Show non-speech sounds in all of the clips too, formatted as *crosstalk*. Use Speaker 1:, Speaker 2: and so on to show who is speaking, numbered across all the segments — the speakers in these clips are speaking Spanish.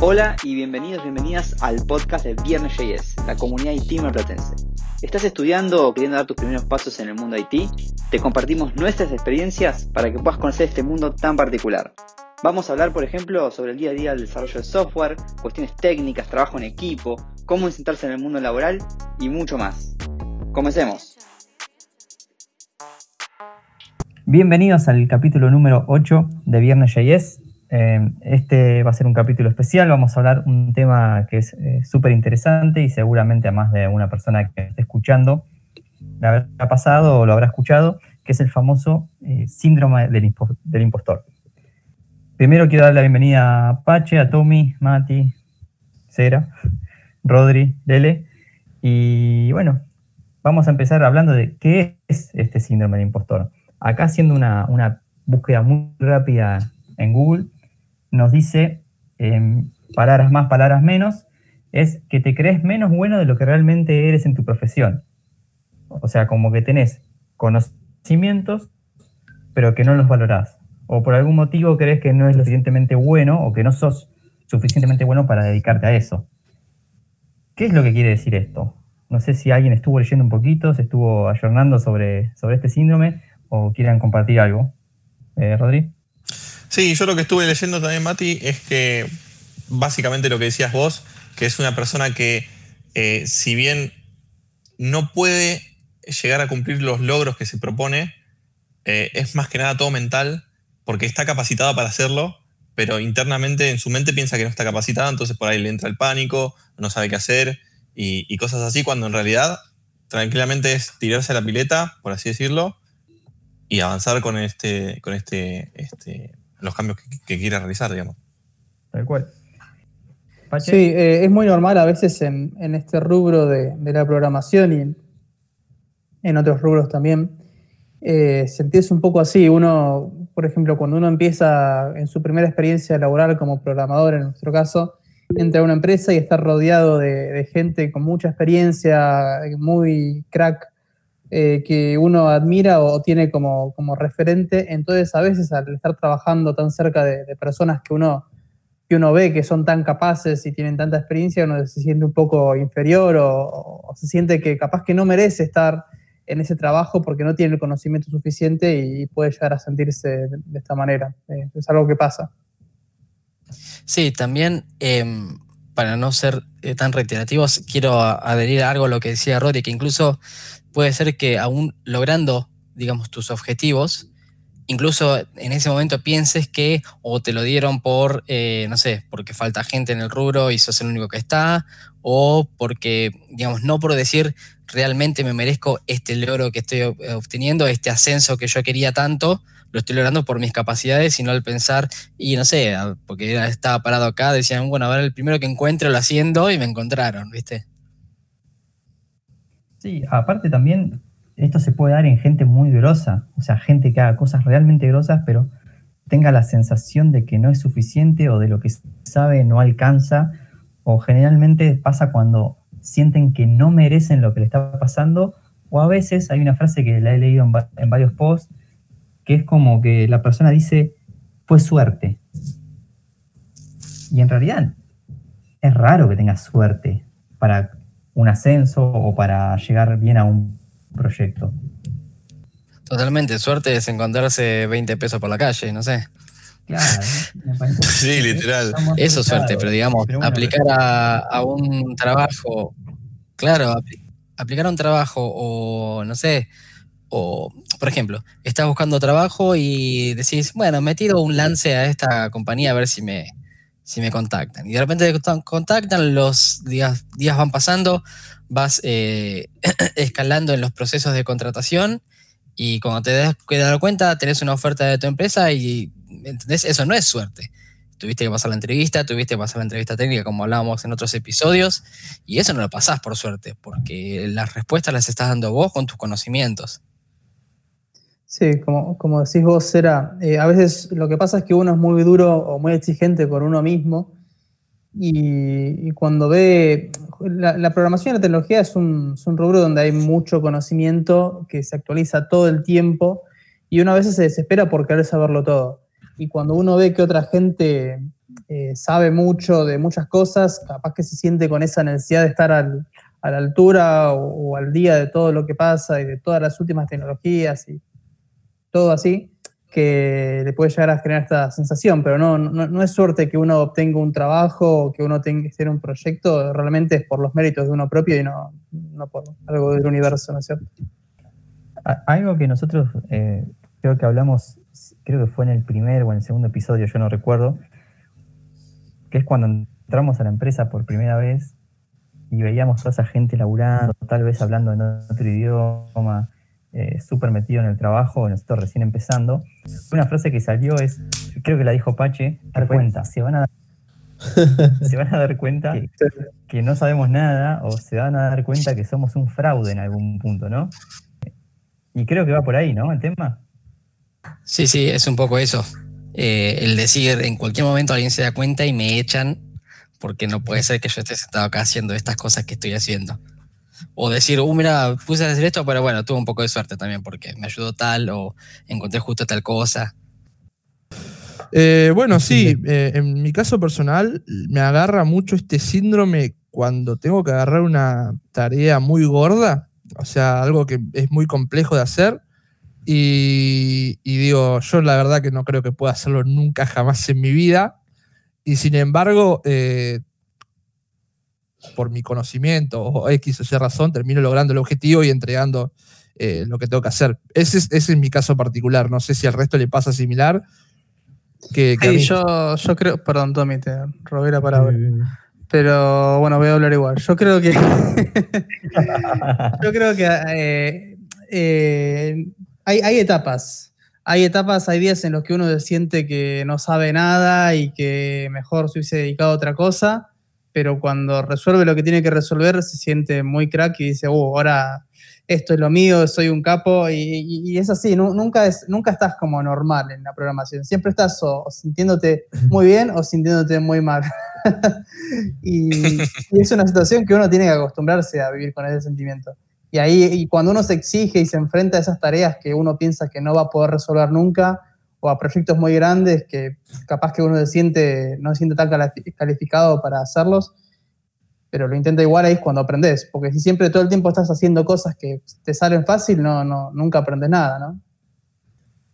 Speaker 1: Hola y bienvenidos, bienvenidas al podcast de Viernes JS, la comunidad IT marplatense. ¿Estás estudiando o queriendo dar tus primeros pasos en el mundo IT? Te compartimos nuestras experiencias para que puedas conocer este mundo tan particular. Vamos a hablar, por ejemplo, sobre el día a día del desarrollo de software, cuestiones técnicas, trabajo en equipo, cómo insertarse en el mundo laboral y mucho más. Comencemos.
Speaker 2: Bienvenidos al capítulo número 8 de Viernes JS. Eh, este va a ser un capítulo especial, vamos a hablar un tema que es eh, súper interesante y seguramente a más de una persona que esté escuchando le habrá pasado o lo habrá escuchado, que es el famoso eh, síndrome del, impostor. Primero quiero dar la bienvenida a Pache, a Tommy, Mati, Cera, Rodri, Lele. Y bueno, vamos a empezar hablando de qué es este síndrome del impostor. Acá haciendo una, una búsqueda muy rápida en Google, nos dice, em, palabras más, palabras menos, es que te crees menos bueno de lo que realmente eres en tu profesión. O sea, como que tenés conocimientos, pero que no los valorás. O por algún motivo crees que no es lo suficientemente bueno o que no sos suficientemente bueno para dedicarte a eso. ¿Qué es lo que quiere decir esto? No sé si alguien estuvo leyendo un poquito, se estuvo ayornando sobre, sobre este síndrome o quieran compartir algo. Eh, Rodri.
Speaker 3: Sí, yo lo que estuve leyendo también, Mati, es que básicamente lo que decías vos, que es una persona que eh, si bien no puede llegar a cumplir los logros que se propone, eh, es más que nada todo mental, porque está capacitada para hacerlo, pero internamente en su mente piensa que no está capacitada, entonces por ahí le entra el pánico, no sabe qué hacer y, cosas así, cuando en realidad tranquilamente es tirarse a la pileta, por así decirlo, y avanzar con este, con este, este los cambios que, quiera realizar, digamos.
Speaker 2: Tal cual.
Speaker 4: Sí, eh, es muy normal a veces en, este rubro de, la programación y en, otros rubros también eh, sentirse un poco así. Uno, por ejemplo, cuando uno empieza en su primera experiencia laboral como programador, en nuestro caso, entra a una empresa y está rodeado de gente con mucha experiencia, muy crack eh, que uno admira o tiene como, referente. Entonces, a veces al estar trabajando tan cerca de, personas que uno, que uno ve que son tan capaces y tienen tanta experiencia, uno se siente un poco inferior o, se siente que capaz que no merece estar en ese trabajo porque no tiene el conocimiento suficiente y puede llegar a sentirse de, esta manera. Eh, es algo que pasa.
Speaker 5: Sí, también em, para no ser eh, tan reiterativos, quiero adherir a algo a lo que decía Rory, que incluso puede ser que aún logrando, digamos, tus objetivos, incluso en ese momento pienses que o te lo dieron por, eh, no sé, porque falta gente en el rubro y sos el único que está, o porque, digamos, no por decir realmente me merezco este logro que estoy obteniendo, este ascenso que yo quería tanto, lo estoy logrando por mis capacidades, sino al pensar, y no sé, porque estaba parado acá, decían, bueno, a ver, el primero que encuentro lo haciendo y me encontraron, ¿viste?
Speaker 2: Sí, aparte también esto se puede dar en gente muy grosa, o sea, gente que haga cosas realmente grosas, pero tenga la sensación de que no es suficiente o de lo que sabe no alcanza, o generalmente pasa cuando sienten que no merecen lo que le está pasando, o a veces hay una frase que la he leído en, varios posts, que es como que la persona dice, fue suerte. Y en realidad es raro que tengas suerte para un ascenso o para llegar bien a un proyecto.
Speaker 5: Totalmente, suerte es encontrarse 20 pesos por la calle, no sé.
Speaker 3: Claro, *laughs* sí, literal.
Speaker 5: Eso es suerte, pero digamos, aplicar a, un trabajo, claro, aplicar a un trabajo o, no sé, o, por ejemplo, estás buscando trabajo y decís, bueno, me tiro un lance a esta compañía a ver si me, si me contactan. Y de repente te contactan, los días, días van pasando, vas eh, *clears throat* escalando en los procesos de contratación y cuando te das, cuenta tenés una oferta de tu empresa y, ¿entendés? Eso no es suerte. Tuviste que pasar la entrevista, tuviste que pasar la entrevista técnica como hablábamos en otros episodios y eso no lo pasás por suerte, porque las respuestas las estás dando vos con tus conocimientos.
Speaker 4: Sí, como, como decís vos, Sera, eh, a veces lo que pasa es que uno es muy duro o muy exigente con uno mismo y, cuando ve, la, programación y la tecnología es un, rubro donde hay mucho conocimiento que se actualiza todo el tiempo y uno a veces se desespera por querer saberlo todo. Y cuando uno ve que otra gente eh, sabe mucho de muchas cosas, capaz que se siente con esa necesidad de estar a la altura o, al día de todo lo que pasa y de todas las últimas tecnologías y todo así, que le puede llegar a generar esta sensación, pero no, no, es suerte que uno obtenga un trabajo o que uno tenga que hacer un proyecto, realmente es por los méritos de uno propio y no, no por algo del universo, ¿no es cierto?
Speaker 2: Algo que nosotros eh, creo que hablamos, creo que fue en el primer o en el segundo episodio, yo no recuerdo, que es cuando entramos a la empresa por primera vez y veíamos toda esa gente laburando, tal vez hablando en otro idioma, eh, súper metido en el trabajo, nosotros recién empezando. Una frase que salió es, creo que la dijo Pache, dar cuenta, se van a dar, *laughs* se van a dar cuenta que, no sabemos nada o se van a dar cuenta que somos un fraude en algún punto, ¿no? Y creo que va por ahí, ¿no? El tema.
Speaker 5: Sí, sí, es un poco eso. Eh, el decir, en cualquier momento alguien se da cuenta y me echan porque no puede ser que yo esté sentado acá haciendo estas cosas que estoy haciendo o decir, uh, mira, puse a hacer esto, pero bueno, tuve un poco de suerte también porque me ayudó tal o encontré justo tal cosa.
Speaker 6: Eh, bueno, sí, eh, en mi caso personal me agarra mucho este síndrome cuando tengo que agarrar una tarea muy gorda, o sea, algo que es muy complejo de hacer. Y, digo, yo la verdad que no creo que pueda hacerlo nunca jamás en mi vida. Y sin embargo, eh, por mi conocimiento o X o Y razón, termino logrando el objetivo y entregando eh, lo que tengo que hacer. Ese es, mi caso particular. No sé si al resto le pasa similar. Que,
Speaker 4: yo, yo creo, perdón, Tommy, te robé la palabra. Pero bueno, voy a hablar igual. Yo creo que. *laughs* yo creo que eh, eh, hay, hay etapas. Hay etapas, hay días en los que uno siente que no sabe nada y que mejor se hubiese dedicado a otra cosa pero cuando resuelve lo que tiene que resolver se siente muy crack y dice, oh, ahora esto es lo mío, soy un capo, y, es así, nunca, es, nunca estás como normal en la programación, siempre estás o, sintiéndote muy bien o sintiéndote muy mal. *laughs* y, es una situación que uno tiene que acostumbrarse a vivir con ese sentimiento. Y ahí, y cuando uno se exige y se enfrenta a esas tareas que uno piensa que no va a poder resolver nunca, o a proyectos muy grandes que capaz que uno se siente, no se siente tan calificado para hacerlos, pero lo intenta igual ahí es cuando aprendes, porque si siempre todo el tiempo estás haciendo cosas que te salen fácil, no, no, nunca aprendes nada, ¿no?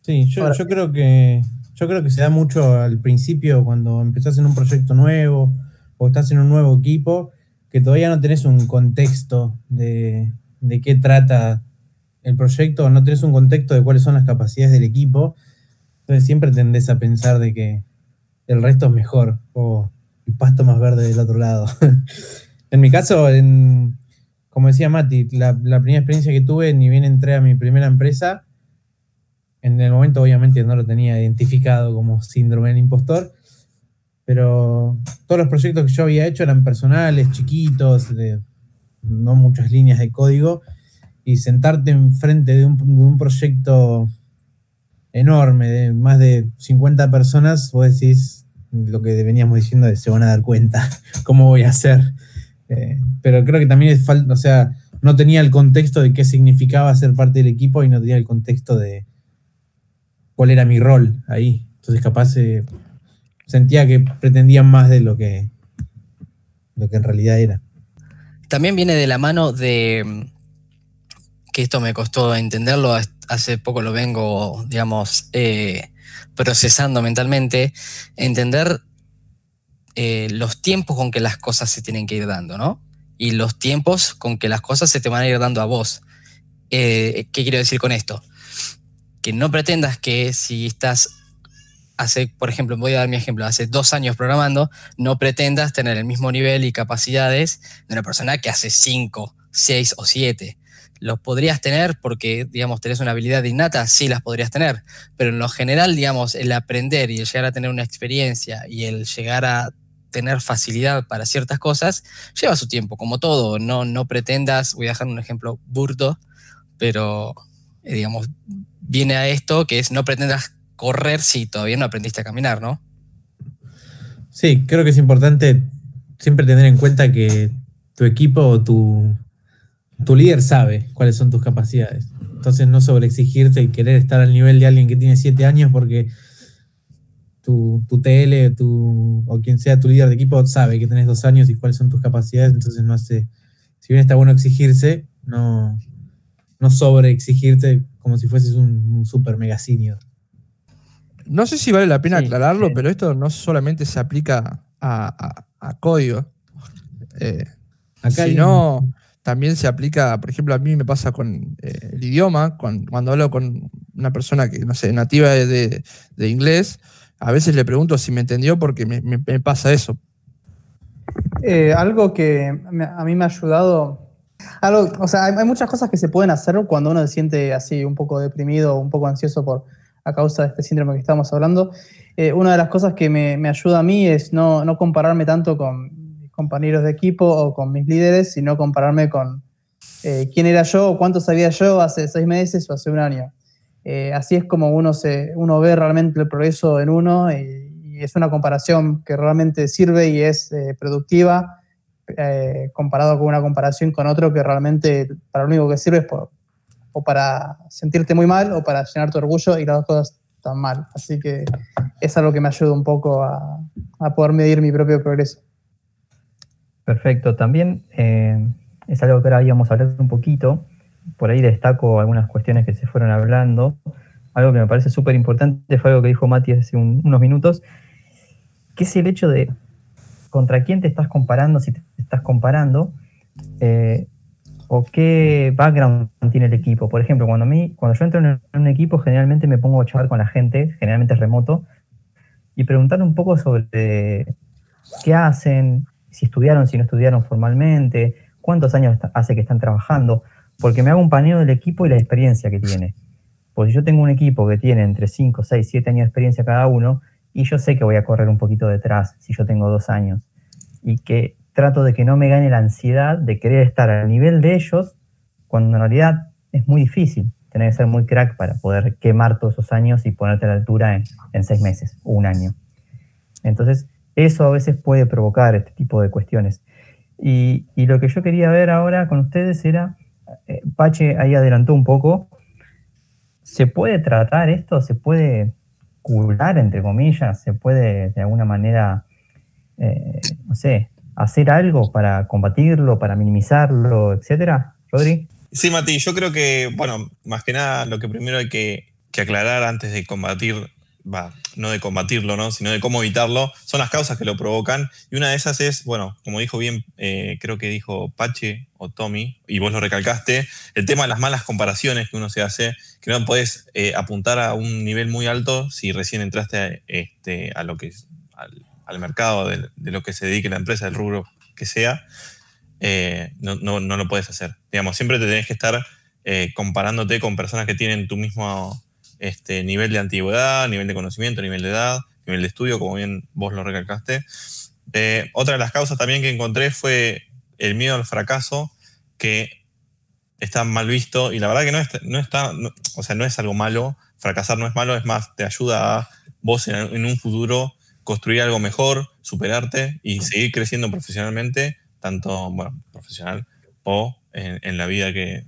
Speaker 7: Sí, yo, yo creo que yo creo que se da mucho al principio cuando empezás en un proyecto nuevo o estás en un nuevo equipo, que todavía no tenés un contexto de, de qué trata el proyecto, no tenés un contexto de cuáles son las capacidades del equipo, entonces siempre tendés a pensar de que el resto es mejor o el pasto más verde del otro lado. *laughs* en mi caso, como decía Mati, la, primera experiencia que tuve, ni bien entré a mi primera empresa, en el momento obviamente no lo tenía identificado como síndrome del impostor, pero todos los proyectos que yo había hecho eran personales, chiquitos, de no muchas líneas de código, y sentarte enfrente de un proyecto enorme, de más de 50 personas, vos decís lo que veníamos diciendo se van a dar cuenta *laughs* cómo voy a hacer. Eh, pero creo que también es falta, o sea, no tenía el contexto de qué significaba ser parte del equipo y no tenía el contexto de cuál era mi rol ahí. Entonces capaz eh, sentía que pretendían más de lo que, lo que en realidad era.
Speaker 5: También viene de la mano de que esto me costó entenderlo hace poco lo vengo, digamos, eh, procesando mentalmente, entender eh, los tiempos con que las cosas se tienen que ir dando, ¿no? Y los tiempos con que las cosas se te van a ir dando a vos. Eh, ¿Qué quiero decir con esto? Que no pretendas que si estás hace, por ejemplo, voy a dar mi ejemplo, hace dos años programando, no pretendas tener el mismo nivel y capacidades de una persona que hace cinco, seis o siete los podrías tener porque, digamos, tenés una habilidad innata, sí las podrías tener, pero en lo general, digamos, el aprender y el llegar a tener una experiencia y el llegar a tener facilidad para ciertas cosas, lleva su tiempo, como todo, no, no pretendas, voy a dejar un ejemplo burdo, pero, eh, digamos, viene a esto que es no pretendas correr si todavía no aprendiste a caminar, ¿no?
Speaker 7: Sí, creo que es importante siempre tener en cuenta que tu equipo o tu, tu líder sabe cuáles son tus capacidades. Entonces no sobreexigirte y querer estar al nivel de alguien que tiene siete años porque tu, tu TL tu, o quien sea tu líder de equipo sabe que tenés dos años y cuáles son tus capacidades, entonces no hace, si bien está bueno exigirse, no, no sobreexigirte como si fueses un, super mega senior.
Speaker 6: No sé si vale la pena aclararlo, pero esto no solamente se aplica a, código. Eh, sino también se aplica, por ejemplo, a mí me pasa con eh, el idioma, cuando, hablo con una persona que, no sé, nativa de, inglés, a veces le pregunto si me entendió porque me, pasa eso.
Speaker 4: Eh, algo que a mí me ha ayudado, algo, o sea, hay, muchas cosas que se pueden hacer cuando uno se siente así un poco deprimido un poco ansioso por, a causa de este síndrome que estamos hablando. Eh, una de las cosas que me, ayuda a mí es no, no compararme tanto con compañeros de equipo o con mis líderes, sino compararme con eh, quién era yo o cuánto sabía yo hace seis meses o hace un año. Eh, así es como uno, se, uno ve realmente el progreso en uno y, es una comparación que realmente sirve y es eh, productiva comparado con una comparación con otro que realmente para lo único que sirve es o para sentirte muy mal o para llenar tu orgullo y las dos cosas están mal. Así que es algo que me ayuda un poco a poder medir mi propio progreso.
Speaker 2: Perfecto. También es algo que ahora íbamos a hablar un poquito, por ahí destaco algunas cuestiones que se fueron hablando. Algo que me parece súper importante fue algo que dijo Mati hace unos minutos, que es el hecho de contra quién te estás comparando, si te estás comparando, eh, o qué background tiene el equipo. Por ejemplo, cuando, a mí, cuando yo entro en un equipo, generalmente me pongo a charlar con la gente, generalmente remoto, y preguntar un poco sobre qué hacen, si estudiaron, si no estudiaron formalmente, cuántos años hace que están trabajando, porque me hago un paneo del equipo y la experiencia que tiene. Pues yo tengo un equipo que tiene entre 5, 6, 7 años de experiencia cada uno, y yo sé que voy a correr un poquito detrás si yo tengo dos años. Y que trato de que no me gane la ansiedad de querer estar al nivel de ellos, cuando en realidad es muy difícil. Tener que ser muy crack para poder quemar todos esos años y ponerte a la altura en, en seis meses o un año. Entonces, eso a veces puede provocar este tipo de cuestiones. Y, lo que yo quería ver ahora con ustedes era eh, Pache ahí adelantó un poco. ¿Se puede tratar esto? ¿Se puede curar, entre comillas? ¿Se puede de alguna manera, eh, no sé, hacer algo para combatirlo, para minimizarlo, etcétera? Rodri.
Speaker 3: Sí, Mati, yo creo que, bueno, más que nada lo que primero hay que, que aclarar antes de combatir no de combatirlo, ¿no? sino de cómo evitarlo, son las causas que lo provocan. Y una de esas es, bueno, como dijo bien, eh, creo que dijo Pache o Tommy, y vos lo recalcaste, el tema de las malas comparaciones que uno se hace, que no podés eh, apuntar a un nivel muy alto si recién entraste a, este, lo que al, mercado de, lo que se dedique la empresa, el rubro que sea, eh, no, no, no, lo puedes hacer. Digamos, siempre te tenés que estar comparándote con personas que tienen tu mismo este, nivel de antigüedad, nivel de conocimiento, nivel de edad, nivel de estudio, como bien vos lo recalcaste. Eh, otra de las causas también que encontré fue el miedo al fracaso, que está mal visto y la verdad que no, está, o sea, no es algo malo, fracasar no es malo, es más, te ayuda a vos en, un futuro construir algo mejor, superarte y seguir creciendo profesionalmente, tanto, bueno, profesional o en la vida que,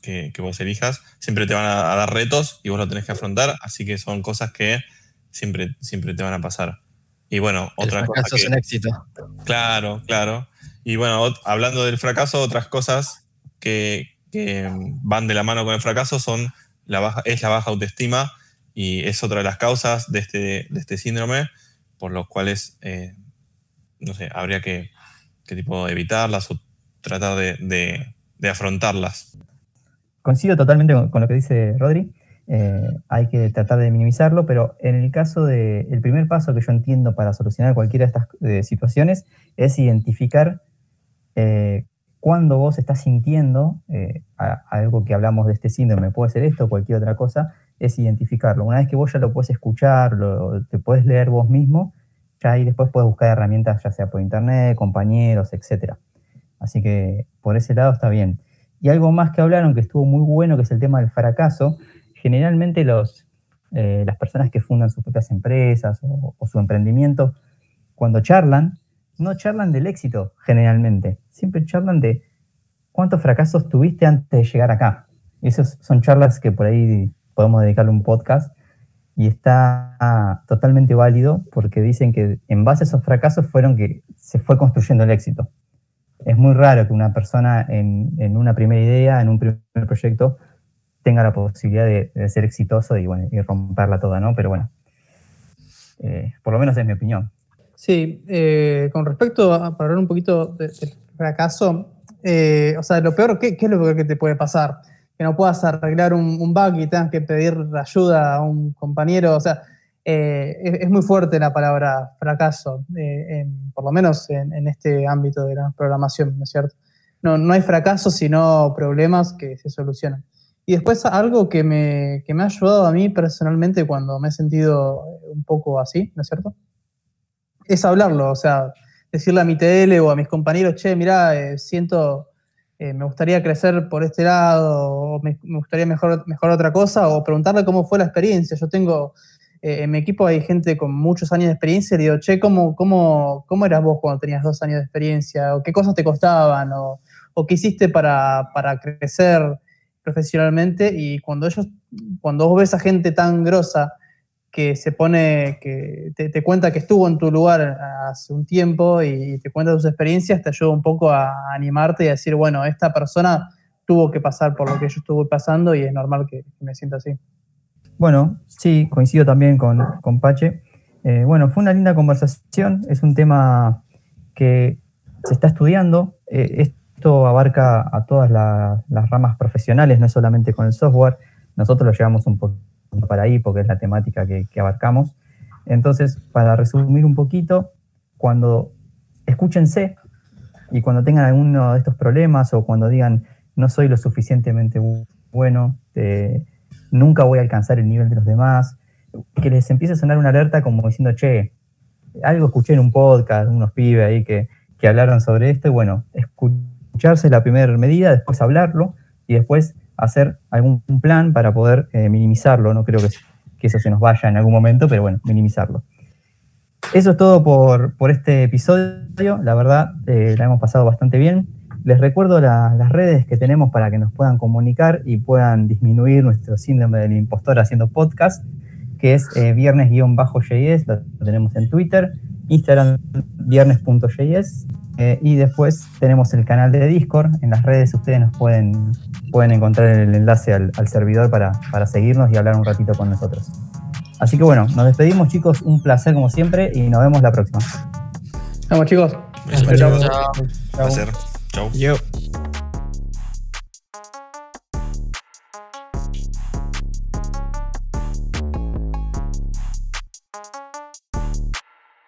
Speaker 3: que, vos elijas, siempre te van a, dar retos y vos lo tenés que afrontar, así que son cosas que siempre, siempre te van a pasar. Y bueno, otra cosa.
Speaker 5: es un éxito.
Speaker 3: Claro, claro. Y bueno, hablando del fracaso, otras cosas que, van de la mano con el fracaso son la baja, es la baja autoestima y es otra de las causas de este, de este síndrome por los cuales, eh, no sé, habría que, que tipo evitarlas o tratar de, de afrontarlas
Speaker 2: coincido totalmente con, lo que dice Rodri. Eh, hay que tratar de minimizarlo, pero en el caso del el primer paso que yo entiendo para solucionar cualquiera de estas situaciones es identificar eh, cuando vos estás sintiendo eh, algo que hablamos de este síndrome, puede ser esto o cualquier otra cosa, es identificarlo. Una vez que vos ya lo puedes escuchar, lo, te puedes leer vos mismo, ya ahí después puedes buscar herramientas, ya sea por internet, compañeros, etc. Así que por ese lado está bien. Y algo más que hablaron que estuvo muy bueno, que es el tema del fracaso. Generalmente los, eh, las personas que fundan sus propias empresas o, su emprendimiento, cuando charlan, no charlan del éxito generalmente, siempre charlan de cuántos fracasos tuviste antes de llegar acá. Esas son charlas que por ahí podemos dedicarle un podcast y está totalmente válido porque dicen que en base a esos fracasos fueron que se fue construyendo el éxito. Es muy raro que una persona en, una primera idea, en un primer proyecto, tenga la posibilidad de, ser exitoso y, bueno, y romperla toda, ¿no? Pero bueno, eh, por lo menos es mi opinión.
Speaker 4: Sí, eh, con respecto a hablar un poquito del fracaso, eh, o sea, lo peor, ¿qué, es lo peor que te puede pasar? Que no puedas arreglar un, bug y tengas que pedir ayuda a un compañero, o sea, es, muy fuerte la palabra fracaso, por lo menos en, este ámbito de la programación, ¿no es cierto? No, no hay fracaso, sino problemas que se solucionan. Y después algo que me, que me ha ayudado a mí personalmente cuando me he sentido un poco así, ¿no es cierto? Es hablarlo, o sea, decirle a mi TL o a mis compañeros, che, mira, eh, siento, eh, me gustaría crecer por este lado, o me, gustaría mejor, mejor otra cosa, o preguntarle cómo fue la experiencia. Yo tengo, eh, en mi equipo hay gente con muchos años de experiencia, y digo, che, ¿cómo, cómo, cómo eras vos cuando tenías dos años de experiencia? ¿O qué cosas te costaban? ¿O, o qué hiciste para, para crecer? profesionalmente y cuando ellos, cuando vos ves a gente tan grosa que se pone, que te, cuenta que estuvo en tu lugar hace un tiempo y te cuenta sus experiencias, te ayuda un poco a animarte y a decir, bueno, esta persona tuvo que pasar por lo que yo estuve pasando y es normal que, me sienta así.
Speaker 2: Bueno, sí, coincido también con, con Pache. Eh, bueno, fue una linda conversación, es un tema que se está estudiando. Eh, esto abarca a todas las ramas profesionales, no solamente con el software. Nosotros lo llevamos un poco para ahí porque es la temática que, abarcamos. Entonces, para resumir un poquito, cuando escúchense y cuando tengan alguno de estos problemas o cuando digan no soy lo suficientemente bueno, nunca voy a alcanzar el nivel de los demás, que les empiece a sonar una alerta como diciendo, che, algo escuché en un podcast, unos pibes ahí que, que hablaron sobre esto, y bueno, escucharse la primera medida, después hablarlo y después hacer algún plan para poder eh, minimizarlo. No creo que, eso se nos vaya en algún momento, pero bueno, minimizarlo. Eso es todo por, este episodio. La verdad, eh, la hemos pasado bastante bien. Les recuerdo las redes que tenemos para que nos puedan comunicar y puedan disminuir nuestro síndrome del impostor haciendo podcast, que es eh, viernes-js, lo tenemos en Twitter, Instagram viernes.js eh, y después tenemos el canal de Discord. En las redes ustedes nos pueden, pueden encontrar el enlace al, servidor para, para, seguirnos y hablar un ratito con nosotros. Así que bueno, nos despedimos chicos, un placer como siempre y nos vemos la próxima.
Speaker 4: Vamos chicos.
Speaker 3: Chao. Chao. Chao. Chao.